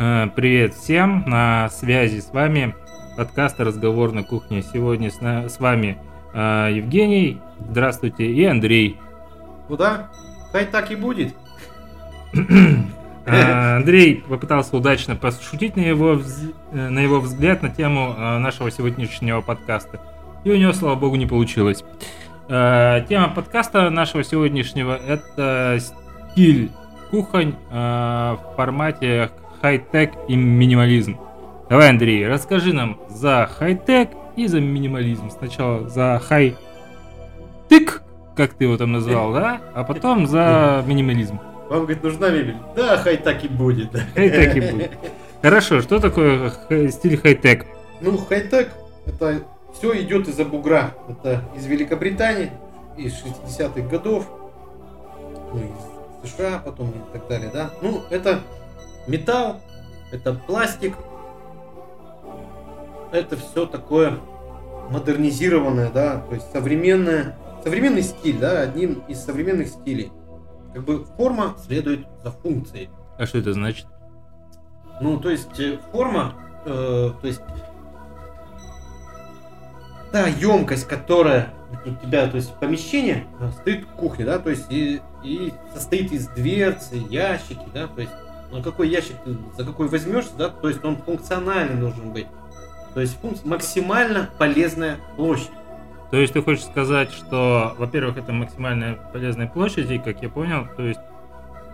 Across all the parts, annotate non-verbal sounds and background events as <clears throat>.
Э, Привет всем, на связи с вами подкаст «Разговор на кухне». Сегодня с, на- с вами э, Евгений, здравствуйте, и Андрей. Куда? Хай так и будет. <clears throat> Э, Андрей попытался удачно пошутить на его, вз- на его взгляд на тему нашего сегодняшнего подкаста. И у него, слава богу, не получилось. Тема подкаста нашего сегодняшнего – это стиль кухонь в формате хай-тек и минимализм. Давай, Андрей, расскажи нам за хай-тек и за минимализм. Сначала за хай-тык, как ты его там назвал, да? А потом за минимализм. Вам, говорит, нужна мебель? Да, хай так и будет. да. Хай-тек и будет. Хорошо, что такое стиль хай-тек? Ну, хай-тек, это все идет из-за бугра. Это из Великобритании, из 60-х годов, ну, из США потом и так далее, да. Ну, это металл, это пластик, это все такое модернизированное, да, то есть современное, современный стиль, да, одним из современных стилей. Как бы форма следует за функцией. А что это значит? Ну, то есть э, форма, э, то есть та емкость, которая у тебя, то есть помещение э, стоит кухня, да, то есть и, и состоит из дверцы, ящики, да, то есть ну, какой ящик ты за какой возьмешься, да, то есть он функциональный должен быть. То есть функция, максимально полезная площадь. То есть ты хочешь сказать, что, во-первых, это максимальная полезная площадь, и, как я понял, то есть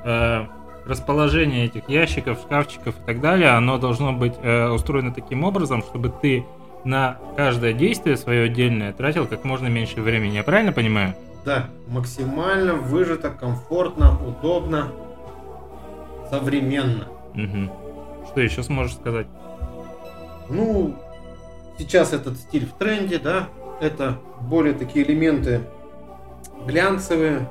э, расположение этих ящиков, шкафчиков и так далее, оно должно быть э, устроено таким образом, чтобы ты на каждое действие свое отдельное тратил как можно меньше времени. Я правильно понимаю? Да, максимально выжито, комфортно, удобно, современно. Мгм. Что еще сможешь сказать? Ну, сейчас этот стиль в тренде, да, это более такие элементы глянцевые.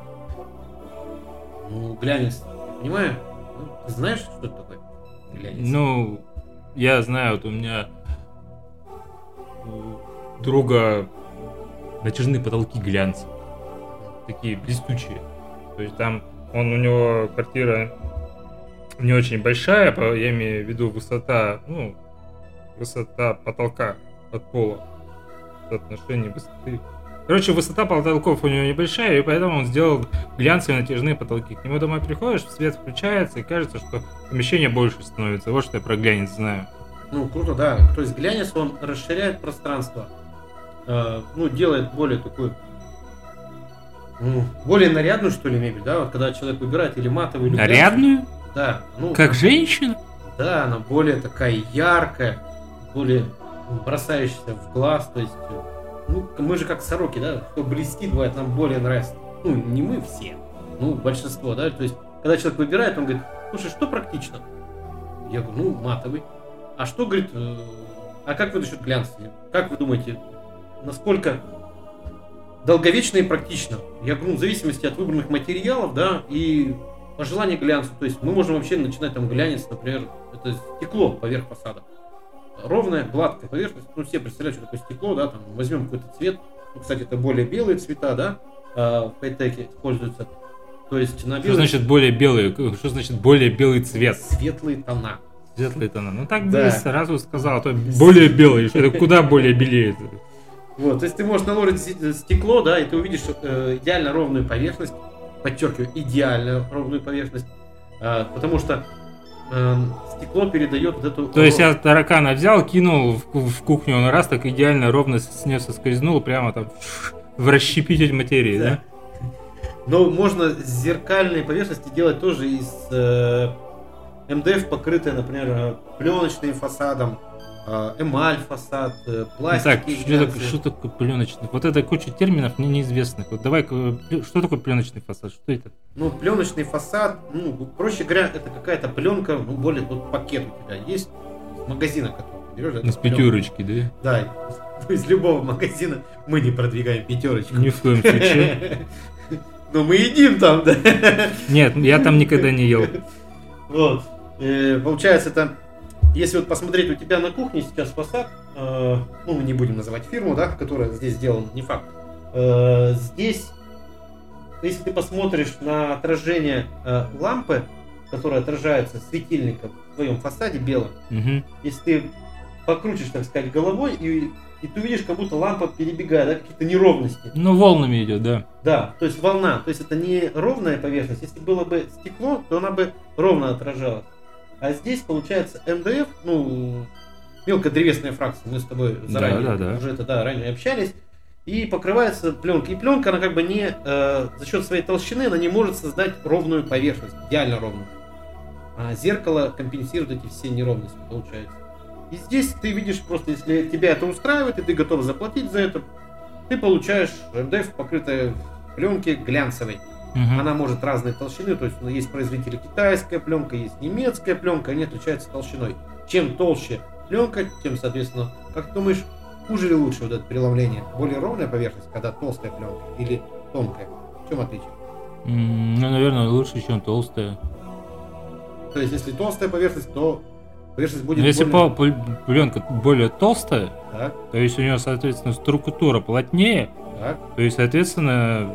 Ну, глянец, понимаю, ну, ты знаешь, что это такое? Глянец. Ну, я знаю, вот у меня у друга натяжные потолки глянца. Такие блестучие. То есть там он у него квартира не очень большая, по- я имею в виду высота, ну, высота потолка от пола. Соотношение высоты. Короче, высота потолков у него небольшая, и поэтому он сделал глянцевые натяжные потолки. К нему домой приходишь, свет включается, и кажется, что помещение больше становится. Вот что я про глянец знаю. Ну, круто, да. То есть глянец, он расширяет пространство, э, ну, делает более такую, ну, более нарядную, что ли, мебель, да, вот когда человек выбирает или матовую, или глянцевую. Да, ну, Как женщина? Да, она более такая яркая, более бросающаяся в глаз. То есть, ну, мы же как сороки, да, кто блестит, бывает, нам более нравится. Ну, не мы все, ну, большинство, да. То есть, когда человек выбирает, он говорит, слушай, что практично? Я говорю, ну, матовый. А что, говорит, э, а как вы насчет глянца? Как вы думаете, насколько долговечно и практично? Я говорю, ну, в зависимости от выбранных материалов, да, и пожелание глянца. То есть мы можем вообще начинать там глянец, например, это стекло поверх фасада. Ровная, гладкая поверхность. Ну, все представляют, что такое стекло, да, там возьмем какой-то цвет. Ну, кстати, это более белые цвета, да, а, в хай-теке используются. То есть на Что белый значит более белый? Что значит более белый цвет? светлые тона. Светлый тона. Ну так Да. сразу сказал, а то более белый. Что это куда более белее? Вот, то есть ты можешь наложить с- стекло, да, и ты увидишь э, идеально ровную поверхность, подчеркиваю, идеально ровную поверхность, а, потому что эм, стекло передает вот эту... То есть я таракана взял, кинул в, ку- в кухню, он раз так идеально ровно с нее соскользнул, прямо там в расщепитель материи, да? Но можно зеркальные поверхности делать тоже из э, МДФ, покрытые, например, э, пленочным фасадом, э, эмаль фасад, э, пластик. Так, что, так- что такое пленочный? Вот это куча терминов мне неизвестных. Вот давай, что такое пленочный фасад? Что это? Ну, пленочный фасад, ну, проще говоря, это какая-то пленка, ну, более вот пакет у тебя есть, магазина, который берешь. Из пленка. пятерочки, да? Да, из любого магазина мы не продвигаем пятерочку. Ни в коем случае. <laughs> Но мы едим там, да. Нет, я там никогда не ел. Вот. Э, Получается, это, если вот посмотреть у тебя на кухне сейчас фасад, э, ну, мы не будем называть фирму, да, которая здесь сделана, не факт. Э, Здесь, если ты посмотришь на отражение э, лампы, которая отражается светильником, в твоем фасаде белом, Мгм. если ты покрутишь, так сказать, головой, и, и ты увидишь, как будто лампа перебегает, да, какие-то неровности. Ну, волнами идет, да. Да, то есть волна, то есть это не ровная поверхность. Если было бы стекло, то она бы ровно отражалась. А здесь получается МДФ, ну, мелкодревесная фракция, мы с тобой заранее да, да. уже это, да, ранее общались. И покрывается пленкой. И пленка, она как бы не, э, за счет своей толщины, она не может создать ровную поверхность, идеально ровную. А зеркало компенсирует эти все неровности, получается. И здесь ты видишь просто, если тебя это устраивает, и ты готов заплатить за это, ты получаешь МДФ, покрытая в пленке глянцевой. Мгм. Она может разной толщины, то есть ну, есть производители китайская пленка, есть немецкая пленка, они отличаются толщиной. Чем толще пленка, тем, соответственно, как ты думаешь, хуже или лучше вот это преломление? Более ровная поверхность, когда толстая пленка, или тонкая? В чем отличие? Ну, наверное, лучше, чем толстая. То есть, если толстая поверхность, то поверхность будет Но если более- пленка более толстая, Так, то есть у нее, соответственно, структура плотнее, так. то есть, соответственно,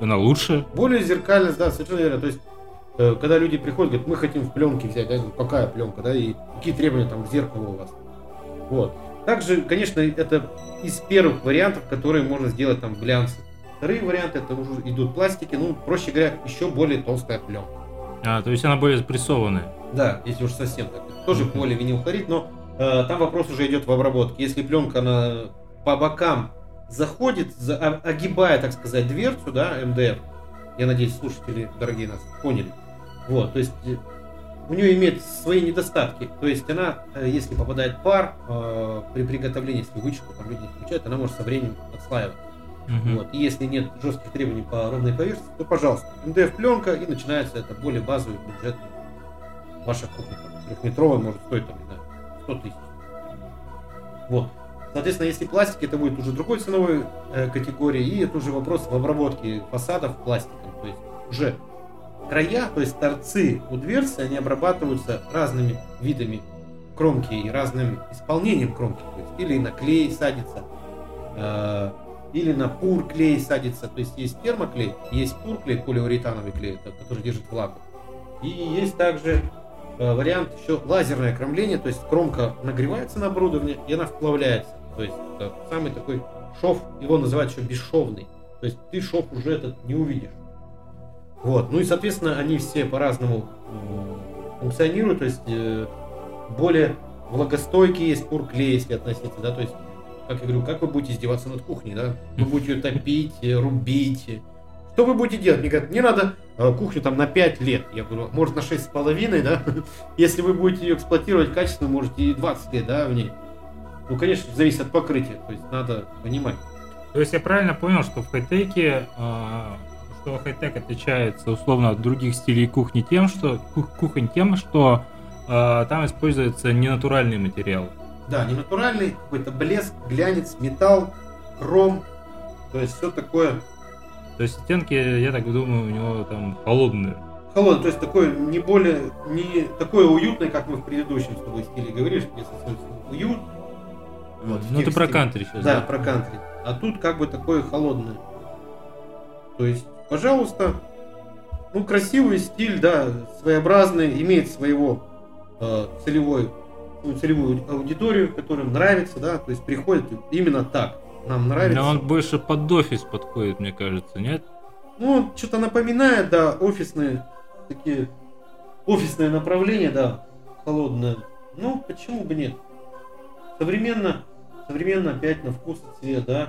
она лучше. Более зеркальность, да, совершенно верно. То есть, э, когда люди приходят, говорят, мы хотим в пленке взять, да, говорю, какая пленка, да, и какие требования там к зеркалу у вас. Вот. Также, конечно, это из первых вариантов, которые можно сделать там в глянце. Вторые варианты, это уже идут пластики, ну, проще говоря, еще более толстая пленка. А, то есть она более спрессованная. Да, если уж совсем так. Тоже Мгм. поливинилхлорид, но э, там вопрос уже идет в обработке. Если пленка она по бокам заходит, за- огибая, так сказать, дверцу, да, МДФ, я надеюсь, слушатели дорогие нас поняли. Вот, то есть э, у нее имеет свои недостатки. То есть она, э, если попадает пар э, при приготовлении, если вычку там люди не включают, она может со временем отслаиваться. Мгм. Вот. И если нет жестких требований по ровной поверхности, то, пожалуйста, МДФ пленка и начинается это более базовый бюджет. Ваша кухня трехметровая может стоить там, не знаю, 100 тысяч. Вот. Соответственно, если пластик, это будет уже другой ценовой э, категории, и это уже вопрос в обработке фасадов пластиком. То есть уже края, то есть торцы у дверцы, они обрабатываются разными видами кромки и разным исполнением кромки. То есть или на клей садится, э, или на пур клей садится. То есть есть термоклей, есть пур клей, полиуретановый клей, который держит влагу. И есть также э, вариант еще лазерное кромление, то есть кромка нагревается на оборудование и она вплавляется. То есть это самый такой шов, его называют еще бесшовный. То есть ты шов уже этот не увидишь. Вот. Ну и, соответственно, они все по-разному функционируют. То есть э, более влагостойкий есть пурклей, если относиться, да, то есть, как я говорю, как вы будете издеваться над кухней, да? Вы будете ее топить, э, рубить. Что вы будете делать? Мне говорят, мне надо э, кухню там на 5 лет. Я говорю, может на 6 с половиной, да? <laughs> Если вы будете ее эксплуатировать качественно, можете и 20 лет, да, в ней. Ну, конечно, зависит от покрытия, то есть надо понимать. То есть я правильно понял, что в хай-теке, а, что хай-тек отличается условно от других стилей кухни тем, что кух- кухонь тем, что а, там используется ненатуральный материал. Да, не натуральный, какой-то блеск, глянец, металл, хром. То есть все такое То есть стенки, я так думаю, у него там холодные. холодное, то есть такое не более, не такое уютное, как мы в предыдущем с тобой стиле говорили, что если уют. Вот, ну ты про кантри сейчас, Да, про кантри. А тут как бы такое холодное. То есть, пожалуйста, ну красивый стиль, да, своеобразный, имеет своего э, целевой, ну, целевую аудиторию, которым нравится, да, то есть приходит именно так. Нам нравится. Но он больше под офис подходит, мне кажется, нет? Ну, что-то напоминает, да, офисные такие офисное направление, да, холодное. Ну, почему бы нет? Современно, современно опять на вкус и цвет, да.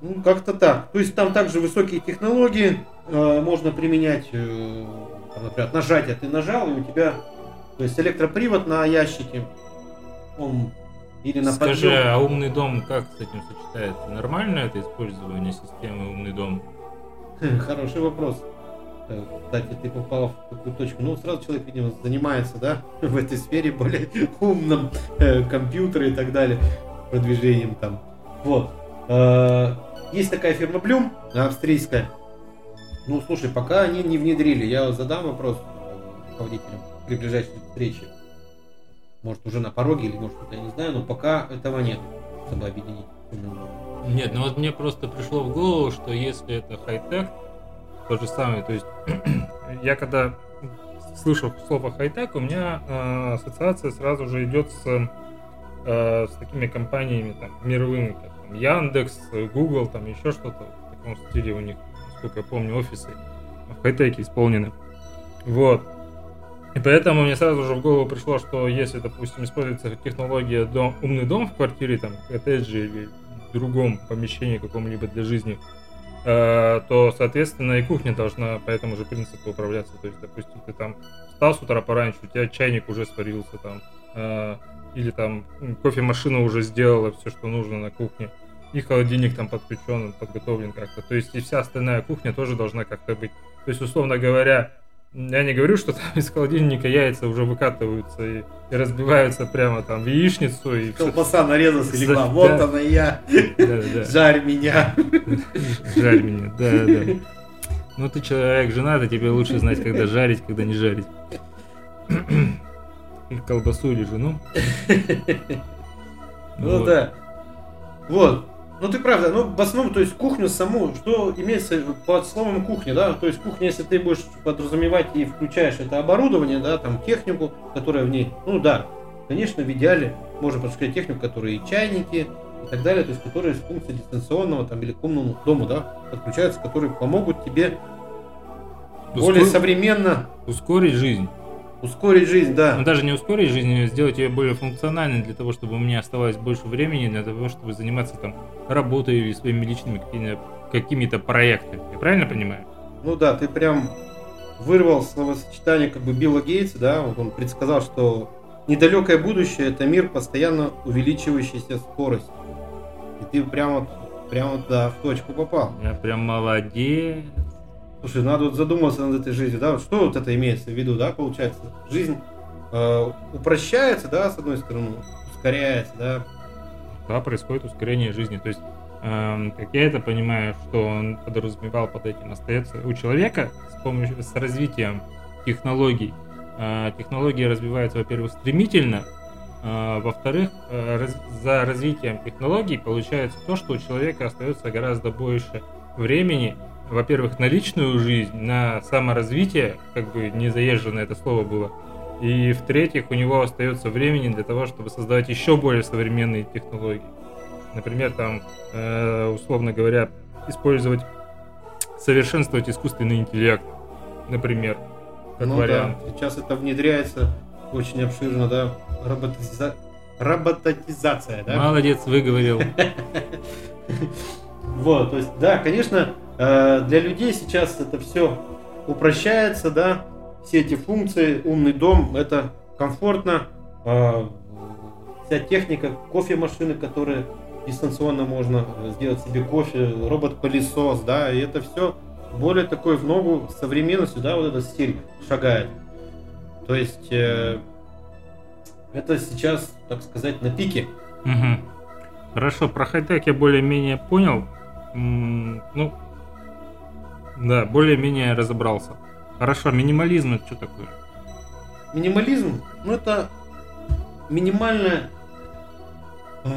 Ну, как-то так. То есть там также высокие технологии э, можно применять, э, там, например, нажатие. Ты нажал, и у тебя, то есть электропривод на ящике, он или на Скажи, подъем. а умный дом как с этим сочетается? Нормально это использование системы умный дом? <laughs> Хороший вопрос. Э, Кстати, ты попал в такую точку. Ну, сразу человек, видимо, занимается, да, <laughs> в этой сфере более <laughs> умном, э, компьютеры и так далее, продвижением там. Вот. Э, Есть такая фирма Bloom, австрийская. Ну, слушай, пока они не внедрили, я задам вопрос э, руководителям при ближайшей встрече. Может, уже на пороге или может, я не знаю, но пока этого нет, чтобы объединить. Нет, ну вот мне просто пришло в голову, что если это хай-тек, то же самое, то есть <clears throat> я когда слышу слово хай-тек, у меня э, ассоциация сразу же идет с, э, с такими компаниями там, мировыми, как там, Яндекс, Google, там еще что-то в таком стиле у них, насколько я помню, офисы в хай-теке исполнены. Вот. И поэтому мне сразу же в голову пришло, что если, допустим, используется технология дом, умный дом в квартире, там, коттедже или в другом помещении каком-либо для жизни, то, соответственно, и кухня должна по этому же принципу управляться. То есть, допустим, ты там встал с утра пораньше, у тебя чайник уже сварился там, э, или там кофемашина уже сделала все, что нужно на кухне, и холодильник там подключен, подготовлен как-то. То есть и вся остальная кухня тоже должна как-то быть. То есть, условно говоря, я не говорю, что там из холодильника яйца уже выкатываются и, и разбиваются прямо там в яичницу. И Колбаса нарезалась и легла. Вот да. она я. Да, да. Жарь меня. Жарь меня, да, да. Ну ты человек женатый, тебе лучше знать, когда жарить, когда не жарить. Или колбасу, или жену. Ну да. Вот. Ну ты правда, ну в основном, то есть кухню саму, что имеется под словом кухня, да, то есть кухня, если ты будешь подразумевать и включаешь это оборудование, да, там технику, которая в ней, ну да, конечно, в идеале можно подключать технику, которые и чайники и так далее, то есть которые с функцией дистанционного там или комнатного дома, да, подключаются, которые помогут тебе Ускор... более современно ускорить жизнь. Ускорить жизнь, да. Но даже не ускорить жизнь, а сделать ее более функциональной для того, чтобы у меня оставалось больше времени для того, чтобы заниматься там работой или своими личными какими-то проектами. Я правильно понимаю? Ну да, ты прям вырвал словосочетание как бы Билла Гейтса, да, вот он предсказал, что недалекое будущее это мир постоянно увеличивающейся скорости. И ты прямо, прямо да, в точку попал. Я прям молодец. Слушай, надо вот задуматься над этой жизнью, да, вот что вот это имеется в виду, да, получается, жизнь э, упрощается, да, с одной стороны, ускоряется, да. Да, происходит ускорение жизни, то есть, э, как я это понимаю, что он подразумевал под этим, остается у человека с помощью, с развитием технологий, э, технологии развиваются, во-первых, стремительно, э, во-вторых, э, раз, за развитием технологий получается то, что у человека остается гораздо больше времени во-первых, на личную жизнь, на саморазвитие, как бы не заезжено это слово было, и в-третьих, у него остается времени для того, чтобы создавать еще более современные технологии. Например, там, э, условно говоря, использовать, совершенствовать искусственный интеллект, например, как ну, вариант. Да. Сейчас это внедряется очень обширно, да, роботиза... роботизация, да? Молодец, выговорил. <laughs> Вот, то есть, да, конечно, для людей сейчас это все упрощается, да, все эти функции, умный дом, это комфортно, э, вся техника, кофемашины, которые дистанционно можно сделать себе кофе, робот-пылесос, да, и это все более такой в ногу современностью, да, вот этот стиль шагает. То есть э, это сейчас, так сказать, на пике. Угу. Хорошо, про хай-тек я более-менее понял. Ну, да, более-менее разобрался. Хорошо, минимализм это что такое? Минимализм, ну это минимальное, э,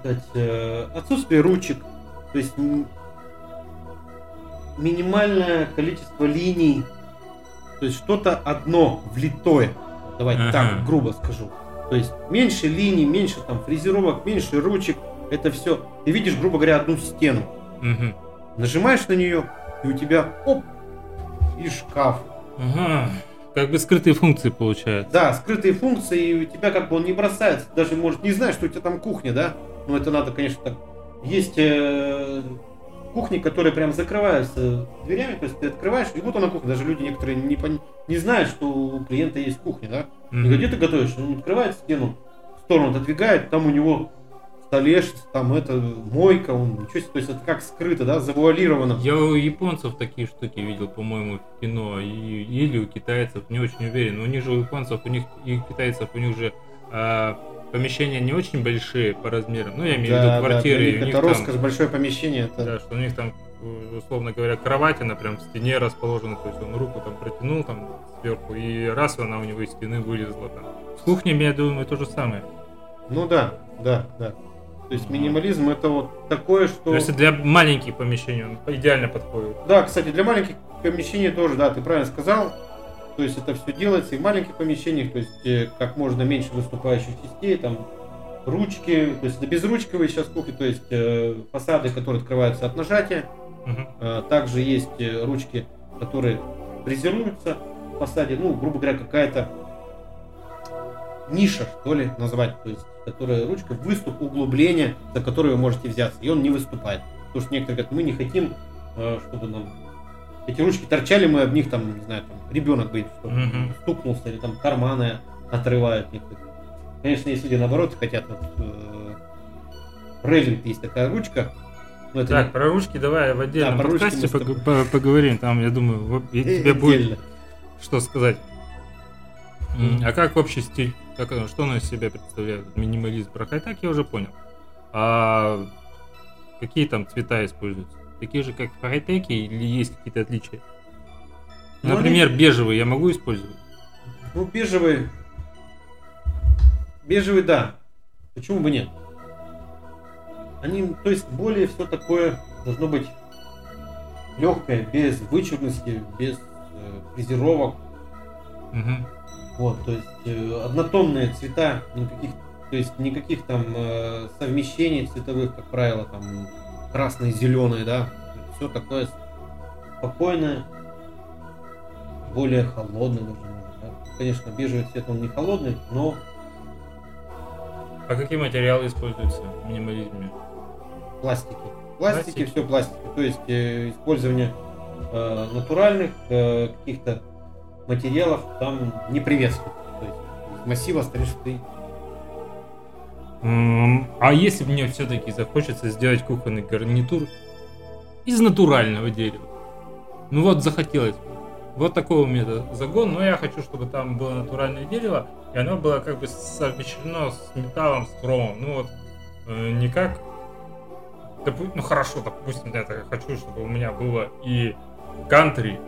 сказать, э, отсутствие ручек, то есть минимальное количество линий, то есть что-то одно влитое, давайте ага. так грубо скажу. То есть меньше линий, меньше там фрезеровок, меньше ручек, это все. Ты видишь, грубо говоря, одну стену. Угу. Нажимаешь на нее, и у тебя оп, и шкаф. Ага. Как бы скрытые функции получаются. Да, скрытые функции, и у тебя как бы он не бросается. Даже, может, не знаешь, что у тебя там кухня, да? Но это надо, конечно, так. Есть э, кухни, которые прям закрываются дверями, то есть ты открываешь, и вот она кухня. Даже люди некоторые не, пон... не знают, что у клиента есть кухня, да? Mm-hmm. И где ты готовишь? Он открывает стену, в сторону отодвигает, там у него столешница, там это мойка, он ничего себе, то есть это как скрыто, да, завуалировано. Я у японцев такие штуки видел, по-моему, в кино, и, или у китайцев, не очень уверен, но у них же у японцев, у них и у китайцев, у них же а, помещения не очень большие по размерам, ну я имею да, в виду квартиры. Да, это роскошь, там, большое помещение. Это... Да, что у них там, условно говоря, кровать, она прям в стене расположена, то есть он руку там протянул там сверху, и раз она у него из стены вылезла там. С кухнями, я думаю, то же самое. Ну да, да, да. То есть минимализм это вот такое, что... То есть для маленьких помещений он идеально подходит. Да, кстати, для маленьких помещении тоже, да, ты правильно сказал. То есть это все делается и в маленьких помещениях, то есть э, как можно меньше выступающих частей, там ручки, то есть это безручковые сейчас кухни, то есть э, фасады, которые открываются от нажатия. Э, также есть э, ручки, которые фрезеруются в фасаде, ну, грубо говоря, какая-то ниша, что ли, назвать, то есть которая ручка, выступ углубления, за который вы можете взяться, и он не выступает. Потому что некоторые говорят, мы не хотим, э, чтобы нам эти ручки торчали, мы об них там, не знаю, там ребенок что Мгм. стукнулся, или там карманы отрывают некоторые. Конечно, есть люди наоборот хотят, вот, э, Реллинг есть такая ручка, но это Так, про ручки давай в отдельном Да, подкасте пог- по- поговорим. Там, я думаю, не- тебе будет что сказать. А как общий стиль? Как, что оно из себя представляет? Минимализм. Про хай-тек я уже понял. А какие там цвета используются? Такие же, как в хай-теке, или есть какие-то отличия? Ну, Например, бежевый я могу использовать? Ну, бежевый. Бежевый, да. Почему бы нет? Они, то есть, более все такое должно быть легкое, без вычурности, без э, фрезеровок. Мгм. Вот, то есть э, однотонные цвета, никаких, то есть никаких там э, совмещений цветовых, как правило, там красный, зеленый, да, все такое спокойное, более холодное даже, да. Конечно, бежевый цвет он не холодный, но А какие материалы используются в минимализме? пластики. Пластики, Пластики. все пластики. То есть э, использование э, натуральных э, каких-то материалов там не приветствуется. То есть массива стрижь ты А если мне все-таки захочется сделать кухонный гарнитур из натурального дерева? Ну вот захотелось. Вот такой у меня загон, но я хочу, чтобы там было натуральное дерево, и оно было как бы совмещено с металлом, с хромом. Ну вот, э, не как... допу- ну хорошо, допустим, я хочу, чтобы у меня было и кантри,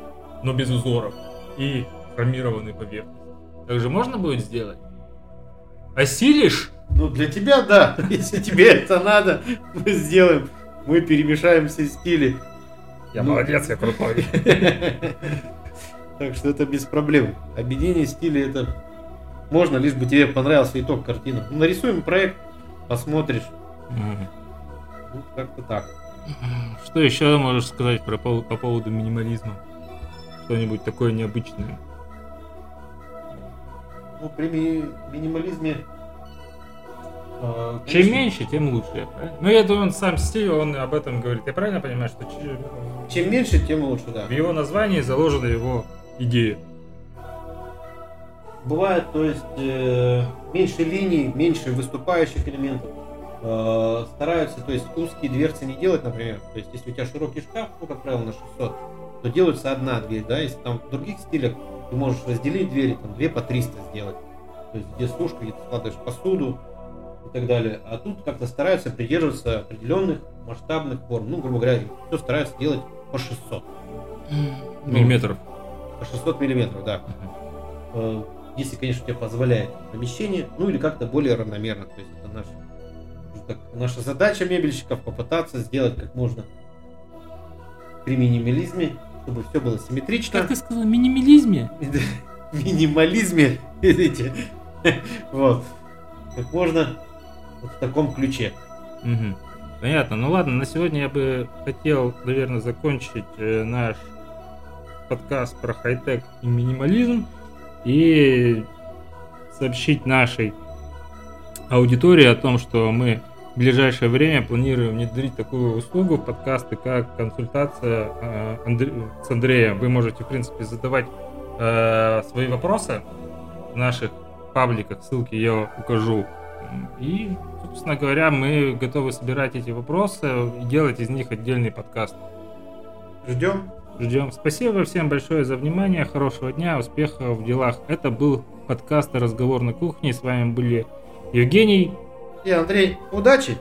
но без узоров, и хромированный поверхность. Так же можно будет сделать? Осилишь? Ну, для тебя, да. <laughs> Если тебе это надо, мы сделаем. Мы перемешаем все стили. Я Ну. молодец, я крутой. <laughs> Так что это без проблем. Объединение стилей это можно, лишь бы тебе понравился итог картины. Ну, нарисуем проект, посмотришь. Ну, как-то так. Что еще можешь сказать про по поводу минимализма? Что-нибудь такое необычное? Ну, при ми- минимализме... э, Чем меньше, тем лучше. правильно? Ну, я думаю, он сам стиль, он об этом говорит. Я правильно понимаю, что Чем меньше, тем лучше, да. в его названии заложена его идея? Бывает, то есть, э, меньше линий, меньше выступающих элементов. Э, стараются, то есть, узкие дверцы не делать, например. То есть, если у тебя широкий шкаф, ну, как правило, на 600, то делается одна дверь, да. Если там в других стилях ты можешь разделить двери, там, две по 300 сделать. То есть, где сушка, где ты складываешь посуду и так далее. А тут как-то стараются придерживаться определенных масштабных форм. Ну, грубо говоря, все стараются делать по 600. Миллиметров. По 600 миллиметров, да. Э, если, конечно, тебе позволяет помещение, ну или как-то более равномерно. То есть это наш, так, наша задача мебельщиков попытаться сделать как можно при минимализме, чтобы все было симметрично. Как ты сказал, минимализме? <laughs> Минимализме, видите, вот, как можно вот в таком ключе. Понятно. Ну ладно, на сегодня я бы хотел, наверное, закончить э, наш подкаст про хай-тек и минимализм и сообщить нашей аудитории о том, что мы в ближайшее время планируем внедрить такую услугу в подкасты, как консультация э, Андре- с Андреем. Вы можете, в принципе, задавать э, свои вопросы в наших пабликах, ссылки я укажу. И, собственно говоря, мы готовы собирать эти вопросы и делать из них отдельный подкаст. Ждем. Ждем. Спасибо всем большое за внимание, хорошего дня, успехов в делах. Это был подкаст «Разговор на кухне». С вами были Евгений. И Андрей, удачи!